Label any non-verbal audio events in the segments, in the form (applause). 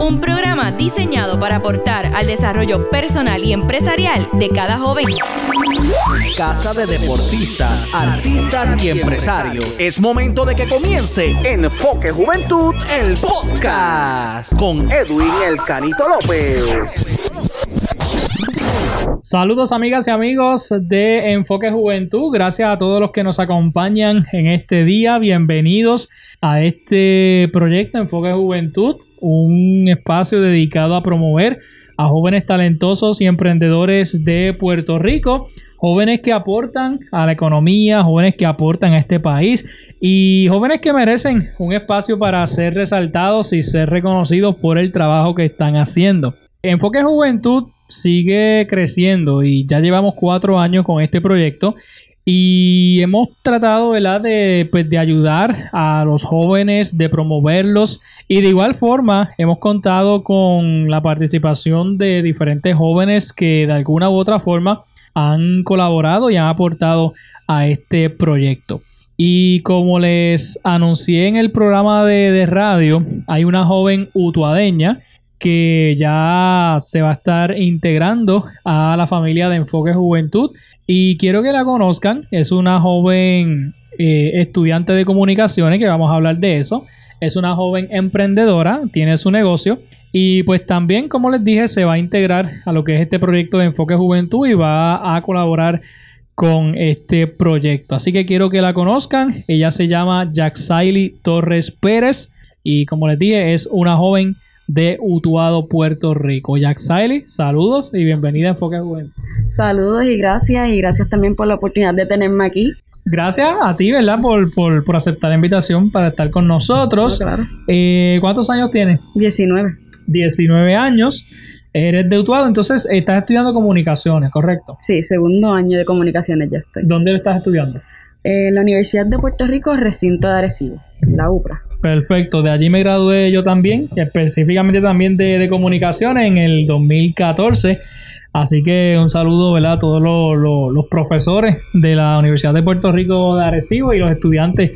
Un programa diseñado para aportar al desarrollo personal y empresarial de cada joven. Casa de deportistas, artistas y empresarios. Es momento de que comience Enfoque Juventud, el podcast, con Edwin El Canito López. Saludos amigas y amigos de Enfoque Juventud. Gracias a todos los que nos acompañan en este día. Bienvenidos a este proyecto Enfoque Juventud, un espacio dedicado a promover a jóvenes talentosos y emprendedores de Puerto Rico, jóvenes que aportan a la economía, jóvenes que aportan a este país y jóvenes que merecen un espacio para ser resaltados y ser reconocidos por el trabajo que están haciendo. Enfoque Juventud sigue creciendo y ya llevamos cuatro años con este proyecto y hemos tratado De, pues, de ayudar a los jóvenes, de promoverlos y de igual forma hemos contado con la participación de diferentes jóvenes que de alguna u otra forma han colaborado y han aportado a este proyecto. Y como les anuncié en el programa de, de radio, hay una joven utuadeña que ya se va a estar integrando a la familia de Enfoque Juventud y quiero que la conozcan. Es una joven eh, estudiante de comunicaciones, que vamos a hablar de eso. Es una joven emprendedora, tiene su negocio y pues también, como les dije, se va a integrar a lo que es este proyecto de Enfoque Juventud y va a colaborar con este proyecto. Así que quiero que la conozcan. Ella se llama Jaxaili Torres Pérez y como les dije, es una joven de Utuado, Puerto Rico. Jack Siley, saludos y bienvenida a Enfoque Juventud. Saludos y gracias, y gracias también por la oportunidad de tenerme aquí. Gracias a ti, ¿verdad? Por, por, aceptar la invitación para estar con nosotros. claro. Eh, ¿Cuántos años tienes? 19. 19 años. Eres de Utuado, entonces estás estudiando comunicaciones, ¿correcto? Sí, segundo año de comunicaciones ya estoy. ¿Dónde lo estás estudiando? En la Universidad de Puerto Rico, recinto de Arecibo, la UPRA. Perfecto, de allí me gradué yo también, específicamente también de, comunicaciones en el 2014. Así que un saludo ¿verdad? a todos los, profesores de la Universidad de Puerto Rico de Arecibo y los estudiantes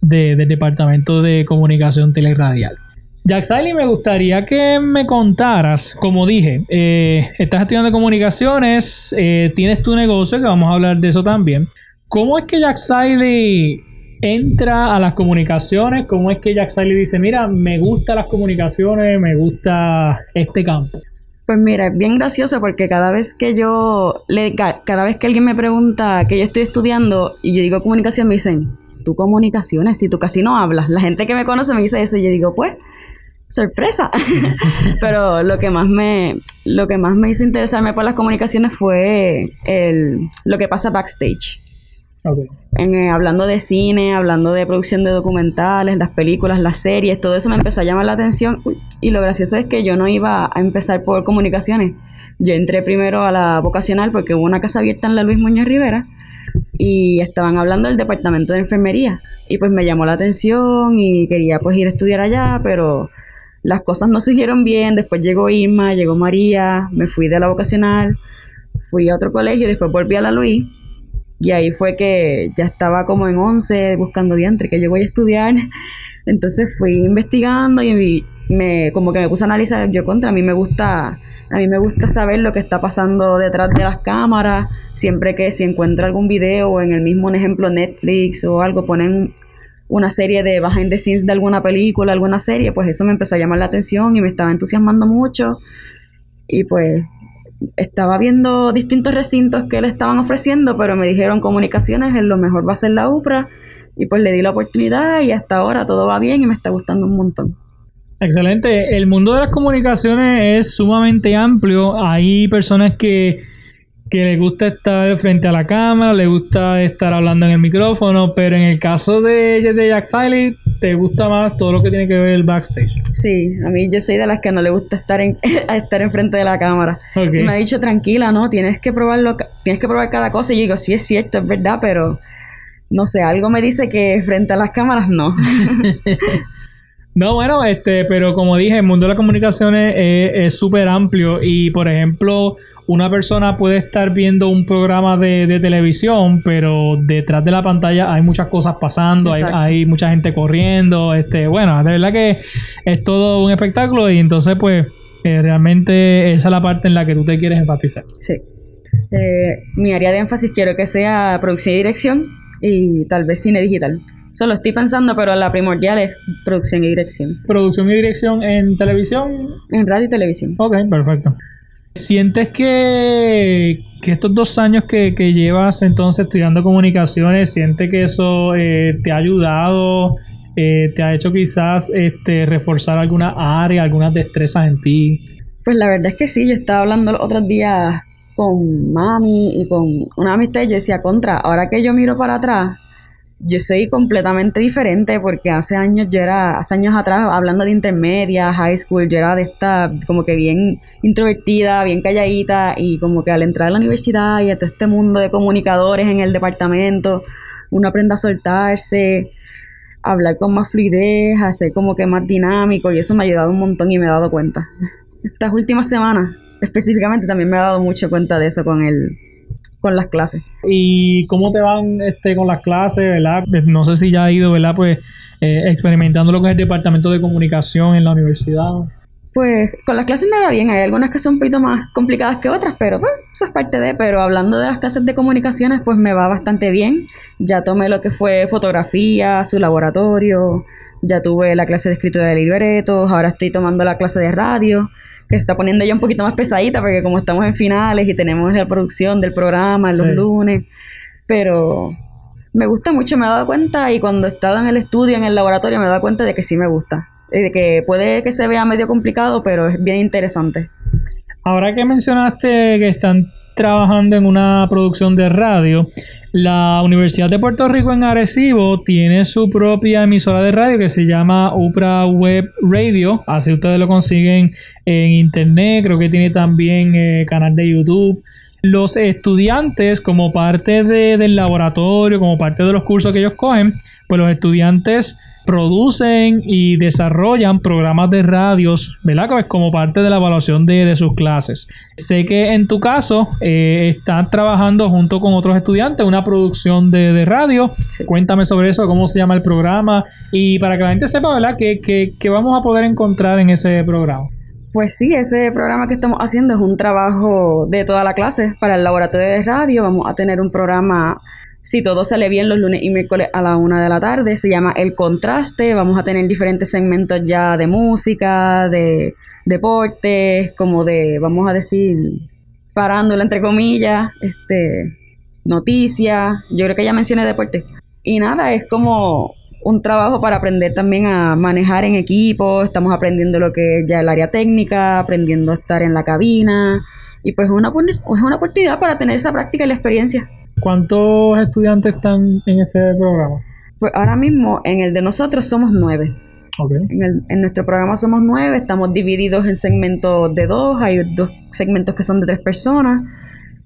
del Departamento de Comunicación Teleradial. Jack Siley, me gustaría que me contaras, como dije, eh, estás estudiando comunicaciones, eh, tienes tu negocio, que vamos a hablar de eso también. ¿Cómo es que Jack Siley entra a las comunicaciones? ¿Cómo es que Jack Siley dice, mira, me gustan las comunicaciones, me gusta este campo? Pues mira, es bien gracioso porque cada vez que yo, le, cada vez que alguien me pregunta que yo estoy estudiando y yo digo comunicación, me dicen, tú comunicaciones, si tú casi no hablas. La gente que me conoce me dice eso y yo digo, pues, sorpresa. (laughs) Pero lo que más me, lo que más me hizo interesarme por las comunicaciones fue el, lo que pasa backstage. Eh, hablando de cine, hablando de producción de documentales, las películas, las series, todo eso me empezó a llamar la atención. y lo gracioso es que yo no iba a empezar por comunicaciones. Yo entré primero a la vocacional porque hubo una casa abierta en la Luis Muñoz Rivera y estaban hablando del departamento de enfermería. Y pues me llamó la atención y quería pues ir a estudiar allá, pero las cosas no siguieron bien. Después llegó Irma, llegó María, me fui de la vocacional, fui a otro colegio después volví a la Luis y ahí fue que ya estaba como en 11 buscando diantre, que yo voy a estudiar. (laughs) Entonces fui investigando y me, como que me puse a analizar yo contra. A mí me gusta, a mí me gusta saber lo que está pasando detrás de las cámaras. Siempre que si encuentro algún video o en el mismo ejemplo Netflix o algo ponen una serie de behind the scenes de alguna película, alguna serie, pues eso me empezó a llamar la atención y me estaba entusiasmando mucho. Y pues estaba viendo distintos recintos que le estaban ofreciendo, pero me dijeron comunicaciones, es lo mejor va a ser la UPRA, y pues le di la oportunidad y hasta ahora todo va bien y me está gustando un montón. Excelente, el mundo de las comunicaciones es sumamente amplio, hay personas que que le gusta estar frente a la cámara, le gusta estar hablando en el micrófono, pero en el caso de, de Jack Siley, te gusta más todo lo que tiene que ver el backstage. Sí, a mí yo soy de las que no le gusta estar en (laughs) estar enfrente de la cámara. Y me ha dicho tranquila, no, tienes que probarlo, tienes que probar cada cosa y yo digo, sí es cierto, es verdad, pero no sé, algo me dice que frente a las cámaras no. (laughs) (laughs) No, bueno, este, pero como dije, el mundo de las comunicaciones es súper amplio y, por ejemplo, una persona puede estar viendo un programa de, televisión, pero detrás de la pantalla hay muchas cosas pasando, hay, hay, mucha gente corriendo, este, bueno, de verdad que es todo un espectáculo y entonces, pues, eh, realmente esa es la parte en la que tú te quieres enfatizar. Sí. Eh, mi área de énfasis quiero que sea producción y dirección y tal vez cine digital. Solo estoy pensando, pero la primordial es producción y dirección. ¿Producción y dirección en televisión? En radio y televisión. Ok, perfecto. ¿Sientes que, estos dos años que, llevas entonces estudiando comunicaciones, sientes que eso eh, te ha ayudado, eh, te ha hecho quizás este, reforzar alguna área, algunas destrezas en ti? Pues la verdad es que sí, yo estaba hablando los otros días con mami y con una amistad y yo decía, contra, ahora que yo miro para atrás, yo soy completamente diferente porque hace años yo era, hace años atrás, hablando de intermedia, high school, yo era de esta como que bien introvertida, bien calladita y como que al entrar a la universidad y a todo este mundo de comunicadores en el departamento, uno aprende a soltarse, a hablar con más fluidez, a ser como que más dinámico y eso me ha ayudado un montón y me he dado cuenta. Estas últimas semanas específicamente también me he dado mucho cuenta de eso con el con las clases. ¿Y cómo te van este, con las clases, verdad? No sé si ya ha ido, ¿verdad? Pues eh, experimentando lo que es el departamento de comunicación en la universidad. Pues con las clases me va bien, hay algunas que son un poquito más complicadas que otras, pero pues eso es parte de, pero hablando de las clases de comunicaciones, pues me va bastante bien. Ya tomé lo que fue fotografía, su laboratorio, ya tuve la clase de escritura de libretos, ahora estoy tomando la clase de radio que se está poniendo ya un poquito más pesadita porque como estamos en finales y tenemos la producción del programa los lunes, pero me gusta mucho, me he dado cuenta y cuando he estado en el estudio, en el laboratorio, me he dado cuenta de que sí me gusta, de que puede que se vea medio complicado, pero es bien interesante. Ahora que mencionaste que están trabajando en una producción de radio, la Universidad de Puerto Rico en Arecibo tiene su propia emisora de radio que se llama UPRA Web Radio. Así ustedes lo consiguen en internet. Creo que tiene también eh, canal de YouTube. Los estudiantes, como parte del laboratorio, como parte de los cursos que ellos cogen, pues los estudiantes producen y desarrollan programas de radios, ¿verdad? Pues como parte de la evaluación de, sus clases. Sé que en tu caso eh, estás trabajando junto con otros estudiantes una producción de, radio. Cuéntame sobre eso, cómo se llama el programa y para que la gente sepa, ¿verdad? ¿Qué, qué vamos a poder encontrar en ese programa? Pues sí, ese programa que estamos haciendo es un trabajo de toda la clase para el laboratorio de radio. Vamos a tener un programa si todo sale bien los lunes y miércoles a la una de la tarde. Se llama El Contraste. Vamos a tener diferentes segmentos ya de música, de deportes, como de, vamos a decir, farándula entre comillas, este, noticias. Yo creo que ya mencioné deporte. Y nada, es como un trabajo para aprender también a manejar en equipo. Estamos aprendiendo lo que es ya el área técnica, aprendiendo a estar en la cabina. Y pues es una, es una oportunidad para tener esa práctica y la experiencia. ¿Cuántos estudiantes están en ese programa? Pues ahora mismo en el de nosotros somos nueve. En, en, nuestro programa somos nueve, estamos divididos en segmentos de dos, hay dos segmentos que son de tres personas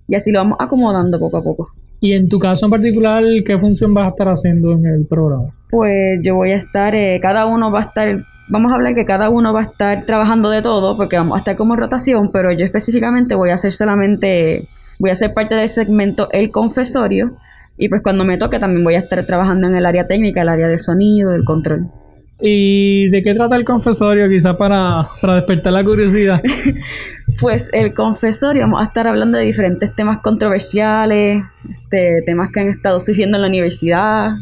y así lo vamos acomodando poco a poco. ¿Y en tu caso en particular, qué función vas a estar haciendo en el programa? Pues yo voy a estar, eh, cada uno va a estar, vamos a hablar que cada uno va a estar trabajando de todo porque vamos a estar como rotación, pero yo específicamente voy a hacer solamente voy a ser parte del segmento El Confesorio y pues cuando me toque también voy a estar trabajando en el área técnica, el área del sonido, del control. ¿Y de qué trata el confesorio? Quizá para, para despertar la curiosidad. (laughs) pues el confesorio, vamos a estar hablando de diferentes temas controversiales, este, temas que han estado surgiendo en la universidad,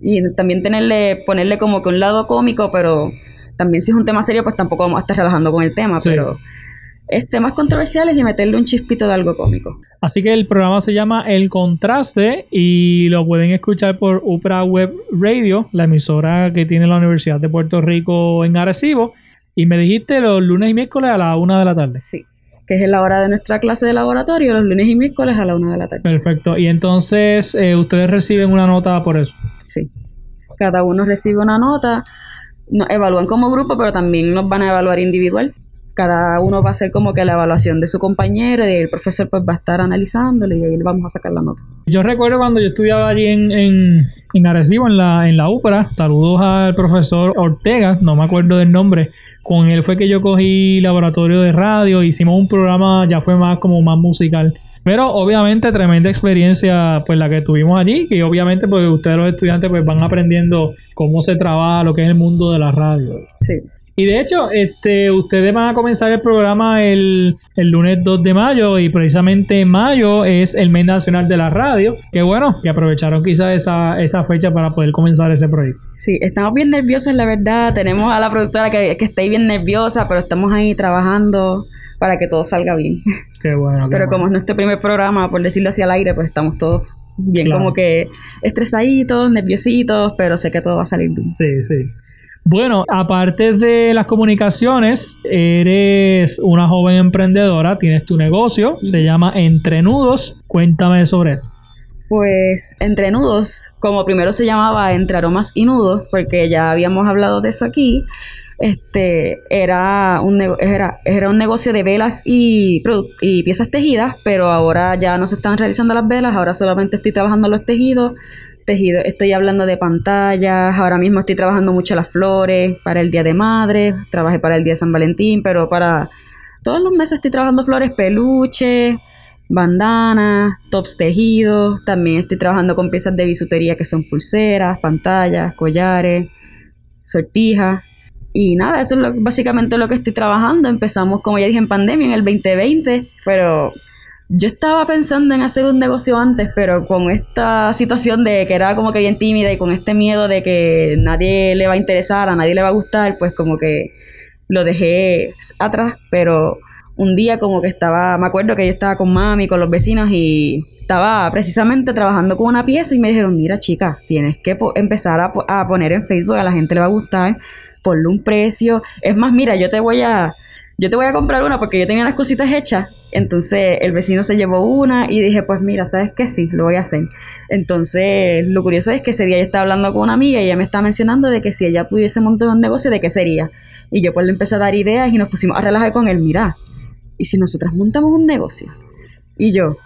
y también tenerle, ponerle como que un lado cómico, pero también si es un tema serio, pues tampoco vamos a estar relajando con el tema, pero es temas controversiales y meterle un chispito de algo cómico. Así que el programa se llama El Contraste y lo pueden escuchar por UPRA Web Radio, la emisora que tiene la Universidad de Puerto Rico en Arecibo. Y me dijiste los lunes y miércoles a la una de la tarde. Sí, que es la hora de nuestra clase de laboratorio, los lunes y miércoles a la una de la tarde. Perfecto. Y entonces, eh, ¿ustedes reciben una nota por eso? Sí. Cada uno recibe una nota. Nos evalúan como grupo, pero también nos van a evaluar individual cada uno va a hacer como que la evaluación de su compañero y el profesor pues va a estar analizándolo y ahí le vamos a sacar la nota. Yo recuerdo cuando yo estudiaba allí en, en, en Arecibo, en la, en la UPRA, saludos al profesor Ortega, no me acuerdo del nombre, con él fue que yo cogí laboratorio de radio, hicimos un programa, ya fue más como más musical. Pero obviamente tremenda experiencia pues la que tuvimos allí, y obviamente pues ustedes los estudiantes pues van aprendiendo cómo se trabaja lo que es el mundo de la radio. Sí. Y de hecho, este, ustedes van a comenzar el programa el, el, lunes 2 de mayo y precisamente en mayo es el mes nacional de la radio. Que bueno, que aprovecharon quizás esa, esa fecha para poder comenzar ese proyecto. Sí, estamos bien nerviosos, la verdad. Tenemos a la productora que, que está ahí bien nerviosa, pero estamos ahí trabajando para que todo salga bien. Qué bueno. Qué Pero bueno. como es nuestro primer programa, por decirlo así al aire, pues estamos todos bien Claro. como que estresaditos, nerviositos, pero sé que todo va a salir bien. Sí, sí. Bueno, aparte de las comunicaciones, eres una joven emprendedora, tienes tu negocio, se llama Entre Nudos. Cuéntame sobre eso. Pues entre nudos, como primero se llamaba entre aromas y nudos, porque ya habíamos hablado de eso aquí, este era un, era, era un negocio de velas y, y piezas tejidas, pero ahora ya no se están realizando las velas, ahora solamente estoy trabajando los tejidos. Tejido, estoy hablando de pantallas, ahora mismo estoy trabajando mucho las flores para el Día de Madre, trabajé para el Día de San Valentín, pero para todos los meses estoy trabajando flores, peluches, bandanas, tops tejidos. También estoy trabajando con piezas de bisutería que son pulseras, pantallas, collares, sortijas. Y nada, eso es lo- básicamente lo que estoy trabajando. Empezamos, como ya dije, en pandemia en el 2020, pero yo estaba pensando en hacer un negocio antes, pero con esta situación de que era como que bien tímida y con este miedo de que nadie le va a interesar, a nadie le va a gustar, pues como que lo dejé atrás, pero un día como que estaba, me acuerdo que yo estaba con mami, con los vecinos y estaba precisamente trabajando con una pieza y me dijeron, mira chica, tienes que empezar a, a poner en Facebook, a la gente le va a gustar, ponle un precio, es más, mira, yo te voy a, yo te voy a comprar una porque yo tenía las cositas hechas, entonces el vecino se llevó una y dije, pues mira, ¿sabes qué? Sí, lo voy a hacer. Entonces, lo curioso es que ese día yo estaba hablando con una amiga y ella me estaba mencionando de que si ella pudiese montar un negocio, ¿de qué sería? Y yo pues le empecé a dar ideas y nos pusimos a relajar con él, mira, ¿y si nosotras montamos un negocio? Y yo,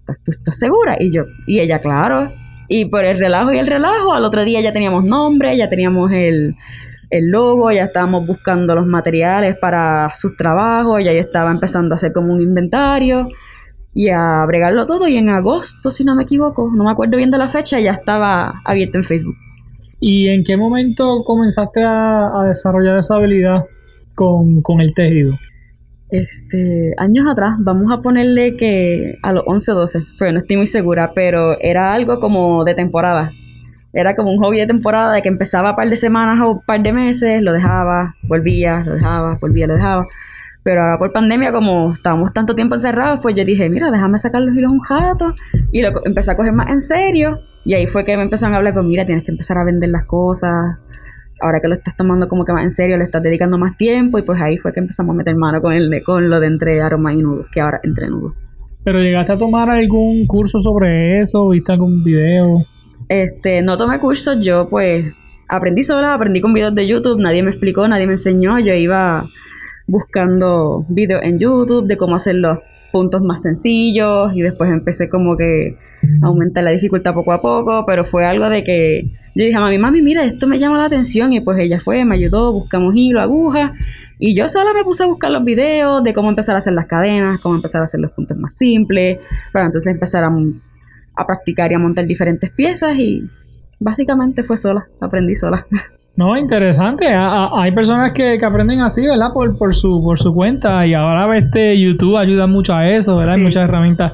"¿Estás- ¿tú estás segura? Y yo, y ella, claro. Y por el relajo y el relajo, al otro día ya teníamos nombre, ya teníamos el, el logo, ya estábamos buscando los materiales para sus trabajos, ya yo estaba empezando a hacer como un inventario y a bregarlo todo y en agosto, si no me equivoco, no me acuerdo bien de la fecha, ya estaba abierto en Facebook. ¿Y en qué momento comenzaste a, a desarrollar esa habilidad con, con el tejido? Este, años atrás, vamos a ponerle que a los 11 o 12, pero no estoy muy segura, pero era algo como de temporada. Era como un hobby de temporada de que empezaba un par de semanas o un par de meses, lo dejaba, volvía, lo dejaba, volvía, lo dejaba. Pero ahora por pandemia, como estábamos tanto tiempo encerrados, pues yo dije, mira, déjame sacar los hilos un rato. Y lo empecé a coger más en serio. Y ahí fue que me empezaron a hablar con, mira, tienes que empezar a vender las cosas. Ahora que lo estás tomando como que más en serio, le estás dedicando más tiempo. Y pues ahí fue que empezamos a meter mano con, el, con lo de entre aroma y nudos, que ahora entre nudos. ¿Pero llegaste a tomar algún curso sobre eso? ¿Viste algún video? Este, no tomé cursos, yo pues aprendí sola, aprendí con videos de YouTube, nadie me explicó, nadie me enseñó, yo iba buscando videos en YouTube de cómo hacer los puntos más sencillos y después empecé como que a aumentar la dificultad poco a poco, pero fue algo de que yo dije a mami, mami, mira, esto me llama la atención y pues ella fue, me ayudó, buscamos hilo, aguja y yo sola me puse a buscar los videos de cómo empezar a hacer las cadenas, cómo empezar a hacer los puntos más simples, para entonces empezar a, a practicar y a montar diferentes piezas y básicamente fue sola, aprendí sola. (laughs) No, interesante. A- a- hay personas que, que aprenden así, ¿verdad? Por, por, su, por su cuenta. Y ahora este YouTube ayuda mucho a eso, ¿verdad? Hay muchas herramientas.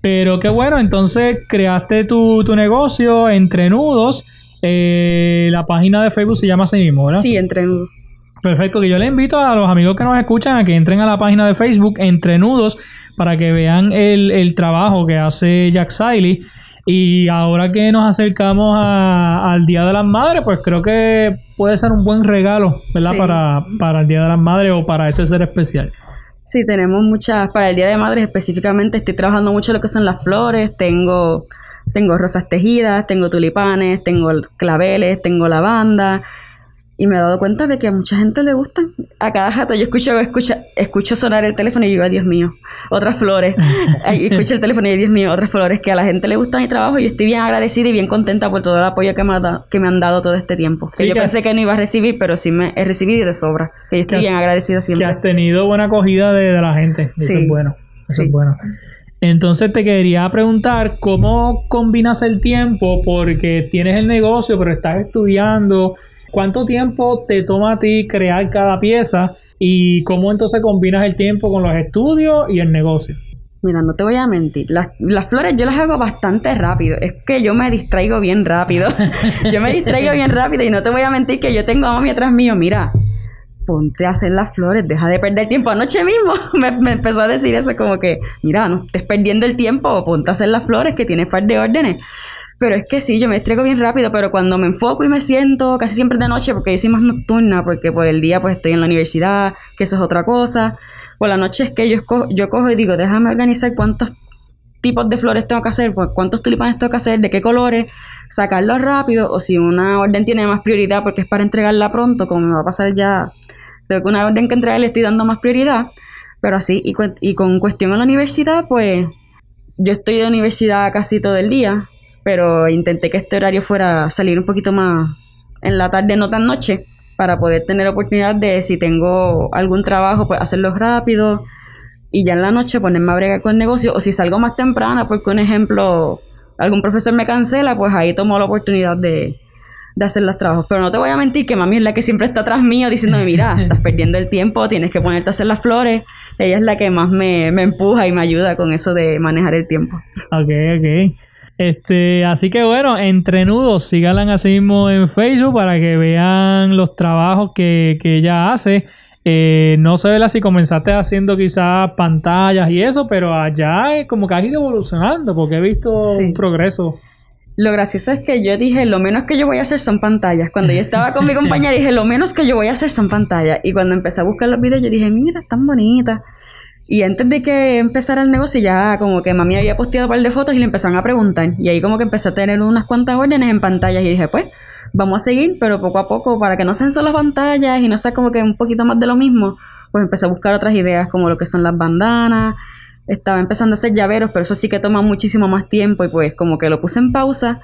Pero qué bueno, entonces creaste tu, tu negocio entre nudos. Eh, la página de Facebook se llama así mismo, ¿verdad? Sí, entre nudos. Perfecto, que yo le invito a los amigos que nos escuchan a que entren a la página de Facebook Entre Nudos para que vean el, el trabajo que hace Jack Siley. Y ahora que nos acercamos a- al Día de las Madres, pues creo que puede ser un buen regalo, ¿verdad? Sí. Para, para el Día de las Madres o para ese ser especial. Sí, tenemos muchas, para el Día de Madres específicamente estoy trabajando mucho lo que son las flores, tengo, tengo rosas tejidas, tengo tulipanes, tengo claveles, tengo lavanda, Y me he dado cuenta de que a mucha gente le gustan. A cada jato yo escucho, escucho, escucho sonar el teléfono y digo, ay Dios mío, otras flores. (laughs) Escucho el teléfono y digo, Dios mío, otras flores. Que a la gente le gusta mi trabajo y estoy bien agradecida y bien contenta por todo el apoyo que me, ha da- que me han dado todo este tiempo. Sí, que yo que- pensé que no iba a recibir, pero sí me he recibido y de sobra. Que yo estoy Que- bien agradecida Que siempre. has tenido buena acogida de, de la gente. Eso Sí. es bueno. Eso Sí. es bueno. Entonces te quería preguntar cómo combinas el tiempo porque tienes el negocio pero estás estudiando. ¿Cuánto tiempo te toma a ti crear cada pieza y cómo entonces combinas el tiempo con los estudios y el negocio? Mira, no te voy a mentir. Las, flores yo las hago bastante rápido. Es que yo me distraigo bien rápido. (laughs) yo me distraigo bien rápido y no te voy a mentir que yo tengo a mami atrás mío. Mira, ponte a hacer las flores, deja de perder tiempo. Anoche mismo (laughs) me, me empezó a decir eso como que, mira, no estés perdiendo el tiempo, ponte a hacer las flores que tienes par de órdenes. Pero es que sí, yo me distraigo bien rápido, pero cuando me enfoco y me siento, casi siempre de noche, porque yo soy más nocturna, porque por el día pues estoy en la universidad, que eso es otra cosa. Por la noche es que yo, esco- yo cojo y digo, déjame organizar cuántos tipos de flores tengo que hacer, cuántos tulipanes tengo que hacer, de qué colores, sacarlos rápido, o si una orden tiene más prioridad porque es para entregarla pronto, como me va a pasar ya, tengo que una orden que entregar le estoy dando más prioridad, pero así, y, cu- y con cuestión a la universidad, pues yo estoy de universidad casi todo el día, pero intenté que este horario fuera salir un poquito más en la tarde, no tan noche, para poder tener oportunidad de si tengo algún trabajo, pues hacerlo rápido y ya en la noche ponerme a bregar con el negocio, o si salgo más temprano, porque un ejemplo, algún profesor me cancela, pues ahí tomo la oportunidad de, de hacer los trabajos. Pero no te voy a mentir que mami es la que siempre está atrás mío diciéndome, mira, (laughs) estás perdiendo el tiempo, tienes que ponerte a hacer las flores. Ella es la que más me, me empuja y me ayuda con eso de manejar el tiempo. Ok, ok. Este, así que bueno, entre nudos, síganla así mismo en Facebook para que vean los trabajos que, que ella hace. Eh, no sé ¿verdad? si comenzaste haciendo quizás pantallas y eso, pero allá es como que has ido evolucionando porque he visto Sí. un progreso. Lo gracioso es que yo dije, lo menos que yo voy a hacer son pantallas. Cuando yo estaba con mi (laughs) compañera dije, lo menos que yo voy a hacer son pantallas. Y cuando empecé a buscar los videos, yo dije, mira, están bonitas. Y antes de que empezara el negocio, ya como que mami había posteado un par de fotos y le empezaron a preguntar. Y ahí como que empecé a tener unas cuantas órdenes en pantallas. Y dije, pues, vamos a seguir, pero poco a poco, para que no sean solo pantallas y no sea como que un poquito más de lo mismo, pues empecé a buscar otras ideas como lo que son las bandanas. Estaba empezando a hacer llaveros, pero eso sí que toma muchísimo más tiempo y pues como que lo puse en pausa.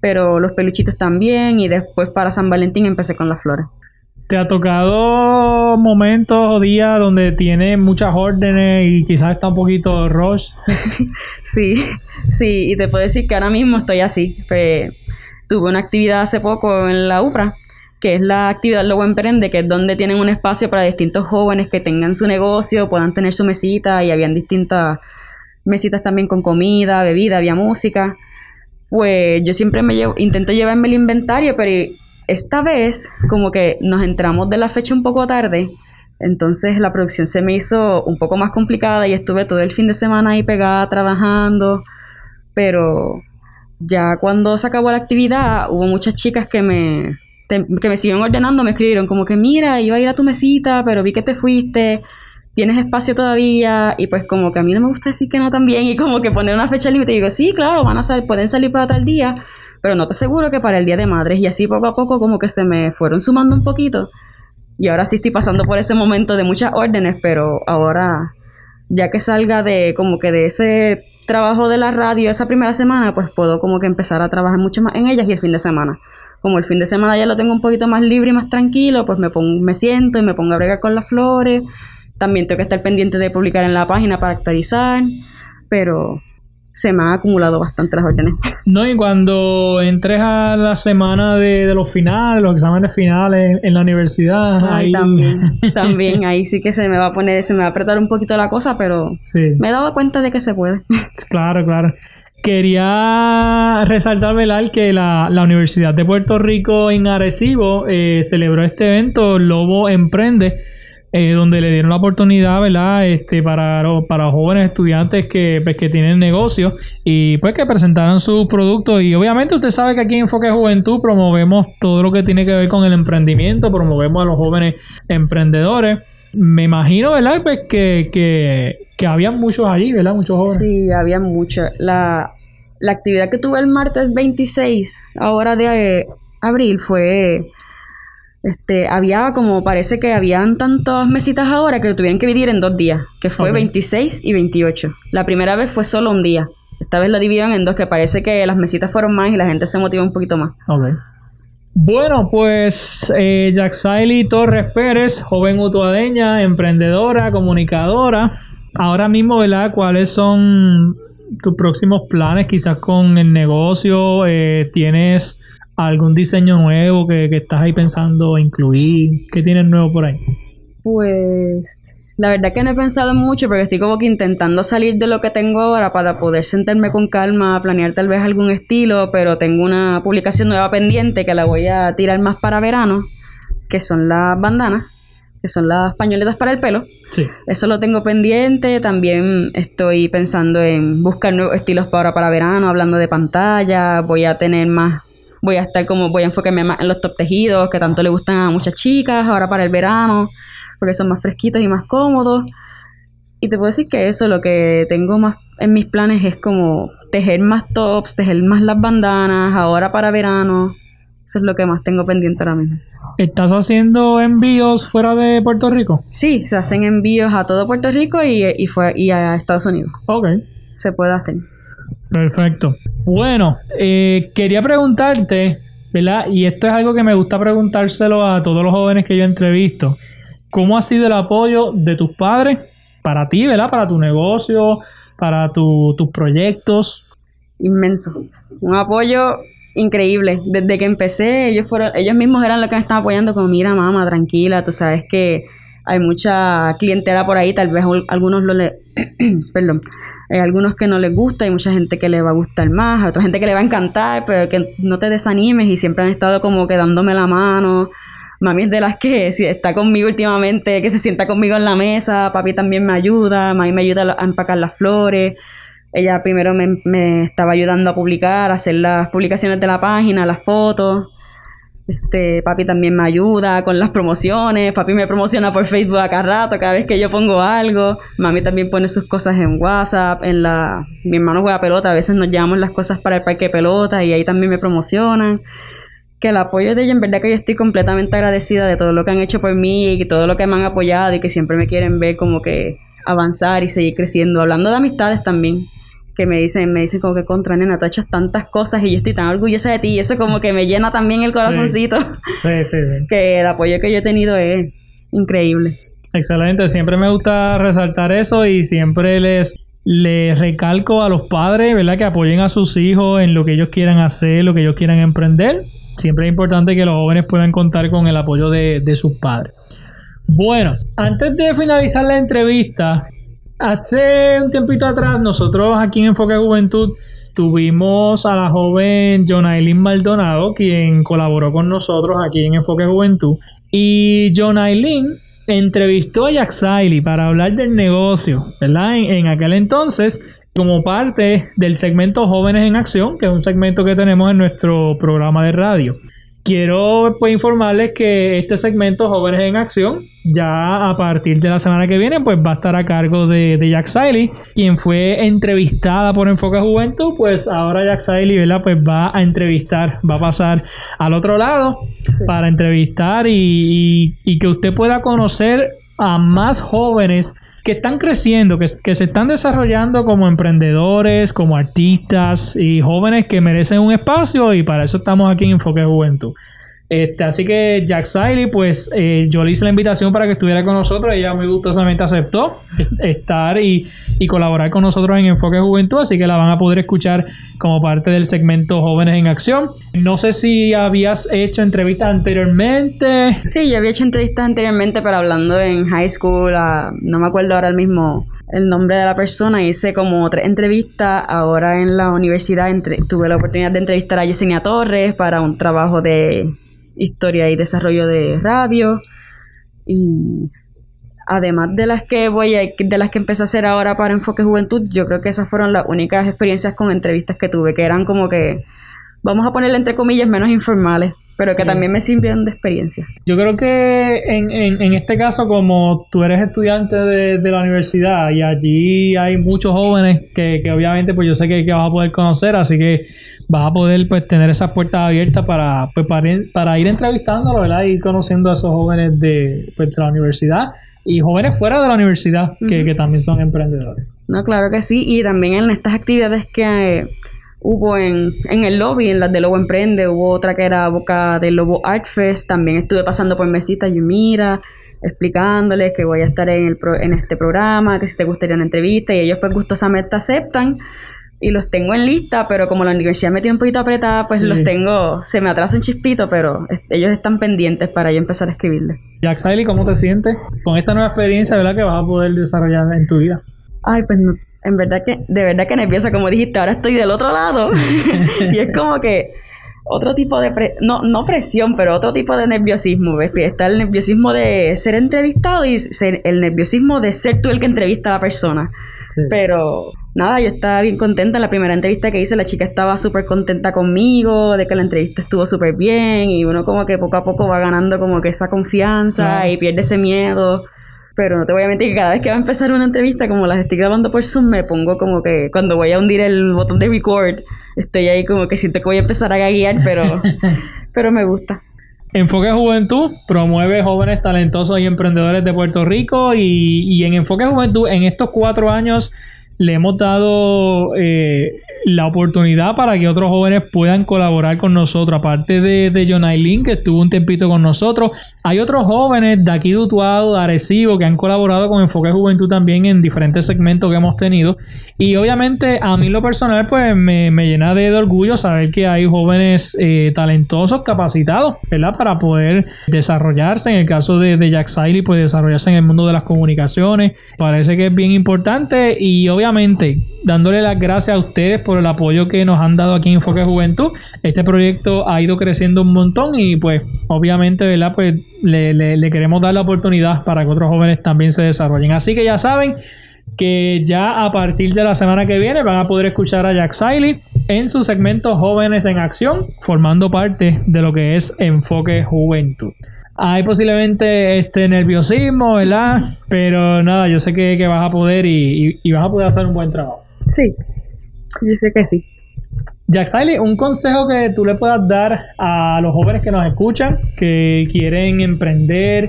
Pero los peluchitos también y después para San Valentín empecé con las flores. ¿Te ha tocado momentos o días donde tiene muchas órdenes y quizás está un poquito rush? (laughs) Sí, sí, y te puedo decir que ahora mismo estoy así. Pues, tuve una actividad hace poco en la UPRA, que es la actividad Lobo Emprende, que es donde tienen un espacio para distintos jóvenes que tengan su negocio, puedan tener su mesita, y habían distintas mesitas también con comida, bebida, había música. Pues yo siempre me intento llevarme el inventario, pero esta vez como que nos entramos de la fecha un poco tarde. Entonces la producción se me hizo un poco más complicada y estuve todo el fin de semana ahí pegada trabajando. Pero ya cuando se acabó la actividad, hubo muchas chicas que me, que me siguieron ordenando, me escribieron como que mira, iba a ir a tu mesita, pero vi que te fuiste, tienes espacio todavía, y pues como que a mí no me gusta decir que no también, y como que poner una fecha límite, y digo, sí, claro, van a salir, pueden salir para tal día, pero no te aseguro que para el Día de Madres, y así poco a poco como que se me fueron sumando un poquito, y ahora sí estoy pasando por ese momento de muchas órdenes, pero ahora ya que salga de como que de ese trabajo de la radio esa primera semana, pues puedo como que empezar a trabajar mucho más en ellas y el fin de semana. Como el fin de semana ya lo tengo un poquito más libre y más tranquilo, pues me pongo, me siento y me pongo a bregar con las flores. También tengo que estar pendiente de publicar en la página para actualizar, pero se me han acumulado bastante las órdenes. No, y cuando entres a la semana de, de los finales, los exámenes finales en la universidad, Ay, ahí- también, (laughs) también, ahí sí que se me va a poner, se me va a apretar un poquito la cosa, pero Sí. me he dado cuenta de que se puede. Claro, claro. Quería resaltar, Velal, que la, la Universidad de Puerto Rico en Arecibo eh, celebró este evento, Lobo Emprende, eh, donde le dieron la oportunidad, ¿verdad? Este, para, para jóvenes estudiantes que, pues, que tienen negocios y pues que presentaran sus productos. Y obviamente usted sabe que aquí en Enfoque Juventud promovemos todo lo que tiene que ver con el emprendimiento, promovemos a los jóvenes emprendedores. Me imagino, ¿verdad? Pues que, que, que había muchos allí, ¿verdad? Muchos jóvenes. Sí, había mucho. La, la actividad que tuve el martes 26, ahora de abril, fue Este, había como parece que habían tantas mesitas ahora que lo tuvieron que dividir en dos días, que fue Ok. 26 y 28. La primera vez fue solo un día. Esta vez lo dividieron en dos, que parece que las mesitas fueron más y la gente se motivó un poquito más. Ok. Bueno, pues eh, Yaxaili Torres Pérez, joven utuadeña, emprendedora, comunicadora. Ahora mismo, ¿verdad? ¿Cuáles son tus próximos planes quizás con el negocio? Eh, ¿Tienes algún diseño nuevo que, que estás ahí pensando incluir? ¿Qué tienes nuevo por ahí? Pues la verdad que no he pensado en mucho porque estoy como que intentando salir de lo que tengo ahora para poder sentarme con calma, planear tal vez algún estilo, pero tengo una publicación nueva pendiente que la voy a tirar más para verano, que son las bandanas, que son las pañoletas para el pelo. Sí. Eso lo tengo pendiente. También estoy pensando en buscar nuevos estilos para, para verano, hablando de pantalla. Voy a tener más, voy a estar como, voy a enfocarme más en los top tejidos que tanto le gustan a muchas chicas ahora para el verano, porque son más fresquitos y más cómodos. Y te puedo decir que eso, lo que tengo más en mis planes es como tejer más tops, tejer más las bandanas, ahora para verano. Eso es lo que más tengo pendiente ahora mismo. ¿Estás haciendo envíos fuera de Puerto Rico? Sí, se hacen envíos a todo Puerto Rico y, y, fue, y a Estados Unidos. Ok. Se puede hacer. Perfecto. Bueno, eh, quería preguntarte, ¿verdad? Y esto es algo que me gusta preguntárselo a todos los jóvenes que yo entrevisto. ¿Cómo ha sido el apoyo de tus padres para ti, ¿verdad? Para tu negocio, para tu- tus proyectos. Inmenso. Un apoyo increíble. Desde que empecé, ellos fueron, ellos mismos eran los que me estaban apoyando, como mira mamá, tranquila, tú sabes que hay mucha clientela por ahí, tal vez al- algunos lo le, (clears throat) perdón, hay algunos que no les gusta, hay mucha gente que le va a gustar más, hay otra gente que le va a encantar, pero que no te desanimes y siempre han estado como que dándome la mano. Mami es de las que si está conmigo últimamente, que se sienta conmigo en la mesa, papi también me ayuda, mami me ayuda a empacar las flores. Ella primero me, me estaba ayudando a publicar, a hacer las publicaciones de la página, las fotos. Este, papi también me ayuda con las promociones. Papi me promociona por Facebook a cada rato, cada vez que yo pongo algo. Mami también pone sus cosas en WhatsApp, en la... Mi hermano juega pelota, a veces nos llevamos las cosas para el parque de pelota y ahí también me promocionan. Que el apoyo de ella, en verdad que yo estoy completamente agradecida de todo lo que han hecho por mí y todo lo que me han apoyado y que siempre me quieren ver como que avanzar y seguir creciendo. Hablando de amistades también que me dicen, me dicen como que contra nena, tú has hecho tantas cosas y yo estoy tan orgullosa de ti y eso como que me llena también el corazoncito. Sí, sí, sí. (laughs) Que el apoyo que yo he tenido es increíble. Excelente, siempre me gusta resaltar eso y siempre les, les recalco a los padres, ¿verdad? Que apoyen a sus hijos en lo que ellos quieran hacer, lo que ellos quieran emprender. Siempre es importante que los jóvenes puedan contar con el apoyo de, de sus padres. Bueno, antes de finalizar la entrevista, hace un tiempito atrás nosotros aquí en Enfoque Juventud tuvimos a la joven Jonailin Maldonado, quien colaboró con nosotros aquí en Enfoque Juventud. Y Jonailin entrevistó a Yaxaili para hablar del negocio, ¿verdad? En, en aquel entonces, como parte del segmento Jóvenes en Acción, que es un segmento que tenemos en nuestro programa de radio. Quiero pues informarles que este segmento Jóvenes en Acción ya a partir de la semana que viene pues va a estar a cargo de, de Jack Siley, quien fue entrevistada por Enfoque Juventud, pues ahora Jack Siley, ¿verdad? Pues va a entrevistar, va a pasar al otro lado Sí. para entrevistar y, y- y que usted pueda conocer a más jóvenes que están creciendo, que, se están desarrollando como emprendedores, como artistas y jóvenes que merecen un espacio y para eso estamos aquí en Enfoque Juventud. Este, así que Jack Siley, pues eh, yo le hice la invitación para que estuviera con nosotros. Ella muy gustosamente aceptó est- (laughs) estar y, y colaborar con nosotros en Enfoque Juventud. Así que la van a poder escuchar como parte del segmento Jóvenes en Acción. No sé si habías hecho entrevistas anteriormente. Sí, yo había hecho entrevistas anteriormente, pero hablando en high school, ah, no me acuerdo ahora mismo el nombre de la persona, hice como tres entrevistas. Ahora en la universidad entre- tuve la oportunidad de entrevistar a Yesenia Torres para un trabajo de historia y desarrollo de radio. Y además de las que voy a, de las que empecé a hacer ahora para Enfoque Juventud, yo creo que esas fueron las únicas experiencias con entrevistas que tuve, que eran como que, vamos a ponerle entre comillas, menos informales. Pero que Sí. también me sirvieron de experiencia. Yo creo que en, en, en este caso, como tú eres estudiante de, de la universidad y allí hay muchos jóvenes que, que obviamente pues yo sé que, que vas a poder conocer, así que vas a poder pues tener esas puertas abiertas para, pues, para, ir, para ir entrevistándolo, ¿verdad? Ir conociendo a esos jóvenes de, pues, de la universidad y jóvenes fuera de la universidad que, que también son emprendedores. No, claro que sí. Y también en estas actividades que hubo en, en el lobby, en las de Lobo Emprende, hubo otra que era Boca del Lobo Art Fest. También estuve pasando por mesitas Yumira, explicándoles que voy a estar en, el pro- en este programa, que si te gustaría una entrevista. Y ellos pues gustosamente aceptan. Y los tengo en lista, pero como la universidad me tiene un poquito apretada, pues Sí. los tengo, se me atrasa un chispito, pero ellos están pendientes para yo empezar a escribirles. Jack Siley, ¿cómo te sientes con esta nueva experiencia, ¿verdad? Que vas a poder desarrollar en tu vida. Ay, pues no, en verdad que, de verdad que nerviosa, como dijiste, ahora estoy del otro lado. (laughs) y es como que otro tipo de, pre- no, no presión, pero otro tipo de nerviosismo, ¿ves? Está el nerviosismo de ser entrevistado y ser- el nerviosismo de ser tú el que entrevista a la persona. Sí. Pero nada, yo estaba bien contenta. La primera entrevista que hice, la chica estaba súper contenta conmigo, de que la entrevista estuvo súper bien y uno como que poco a poco va ganando como que esa confianza y pierde ese miedo. Pero no te voy a mentir que cada vez que va a empezar una entrevista, como las estoy grabando por Zoom, me pongo como que cuando voy a hundir el botón de record, estoy ahí como que siento que voy a empezar a gaguear, pero, (laughs) pero me gusta. Enfoque Juventud promueve jóvenes talentosos y emprendedores de Puerto Rico y, y en Enfoque Juventud en estos cuatro años le hemos dado eh, la oportunidad para que otros jóvenes puedan colaborar con nosotros. Aparte de, de John Aileen, que estuvo un tempito con nosotros, hay otros jóvenes de aquí de Utuado, de Arecibo, que han colaborado con Enfoque Juventud también en diferentes segmentos que hemos tenido. Y obviamente a mí lo personal pues me, me llena de, orgullo saber que hay jóvenes eh, talentosos, capacitados, ¿verdad? Para poder desarrollarse. En el caso de, de Jack Siley, pues desarrollarse en el mundo de las comunicaciones. Parece que es bien importante y obviamente dándole las gracias a ustedes por el apoyo que nos han dado aquí en Enfoque Juventud. Este proyecto ha ido creciendo un montón y pues obviamente, ¿verdad? Pues le, queremos dar la oportunidad para que otros jóvenes también se desarrollen. Así que ya saben que ya a partir de la semana que viene van a poder escuchar a Jack Siley en su segmento Jóvenes en Acción, formando parte de lo que es Enfoque Juventud. Hay posiblemente este nerviosismo, ¿verdad? Pero nada, yo sé que, vas a poder y vas a poder hacer un buen trabajo. Sí, yo sé que sí. Jack Siley, un consejo que tú le puedas dar a los jóvenes que nos escuchan, que quieren emprender,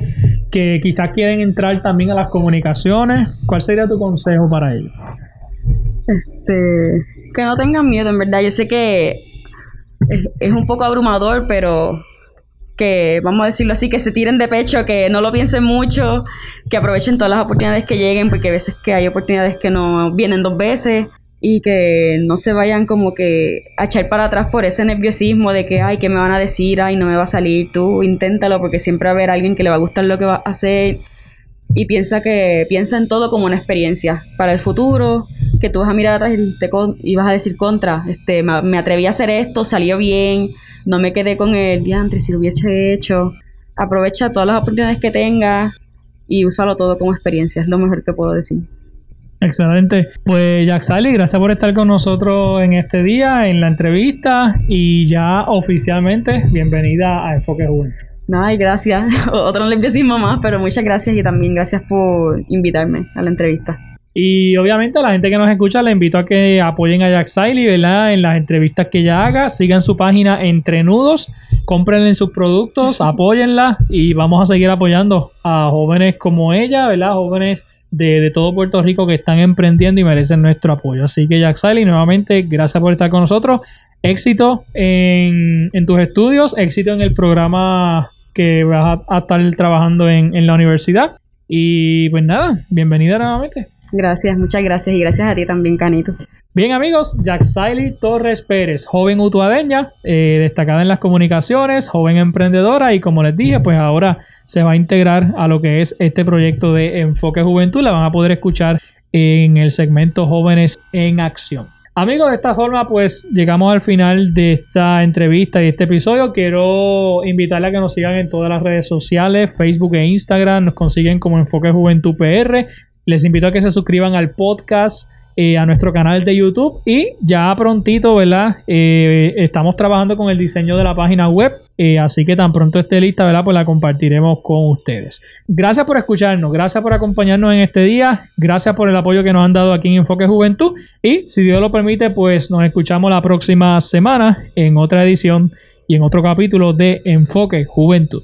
que quizás quieren entrar también a las comunicaciones, ¿cuál sería tu consejo para ellos? Este, que no tengan miedo, en verdad. Yo sé que es, es un poco abrumador, pero que, vamos a decirlo así, que se tiren de pecho, que no lo piensen mucho, que aprovechen todas las oportunidades que lleguen, porque a veces que hay oportunidades que no vienen dos veces y que no se vayan como que a echar para atrás por ese nerviosismo de que, ay, ¿qué me van a decir? Ay, no me va a salir. Tú inténtalo porque siempre va a haber alguien que le va a gustar lo que va a hacer y piensa que piensa en todo como una experiencia para el futuro que tú vas a mirar atrás y dijiste con- y vas a decir contra este me, me atreví a hacer esto salió bien no me quedé con el diantre si lo hubiese hecho aprovecha todas las oportunidades que tengas y úsalo todo como experiencia es lo mejor que puedo decir Excelente. Pues Jack Sally, gracias por estar con nosotros en este día, en la entrevista y ya oficialmente bienvenida a Enfoque Juventud. Ay, gracias. (laughs) Otro nerviosismo más, pero muchas gracias y también gracias por invitarme a la entrevista. Y obviamente a la gente que nos escucha le invito a que apoyen a Jack Siley, ¿verdad? En las entrevistas que ella haga, sigan su página Entre Nudos, cómprenle sus productos, (laughs) apóyenla y vamos a seguir apoyando a jóvenes como ella, ¿verdad? Jóvenes de, todo Puerto Rico que están emprendiendo y merecen nuestro apoyo. Así que Jack Siley, nuevamente, gracias por estar con nosotros. Éxito en, tus estudios, éxito en el programa que vas a, a estar trabajando en, en la universidad. Y pues nada, bienvenida nuevamente. Gracias, muchas gracias y gracias a ti también, Canito. Bien amigos, Jack Siley Torres Pérez, joven utuadeña, eh, destacada en las comunicaciones, joven emprendedora y como les dije, pues ahora se va a integrar a lo que es este proyecto de Enfoque Juventud, la van a poder escuchar en el segmento Jóvenes en Acción. Amigos, de esta forma pues llegamos al final de esta entrevista y este episodio. Quiero invitarle a que nos sigan en todas las redes sociales, Facebook e Instagram, nos consiguen como Enfoque Juventud PR. Les invito a que se suscriban al podcast eh, a nuestro canal de YouTube y ya prontito, ¿verdad? Eh, estamos trabajando con el diseño de la página web, eh, así que tan pronto esté lista, ¿verdad? Pues la compartiremos con ustedes. Gracias por escucharnos, gracias por acompañarnos en este día, gracias por el apoyo que nos han dado aquí en Enfoque Juventud y si Dios lo permite, pues nos escuchamos la próxima semana en otra edición y en otro capítulo de Enfoque Juventud.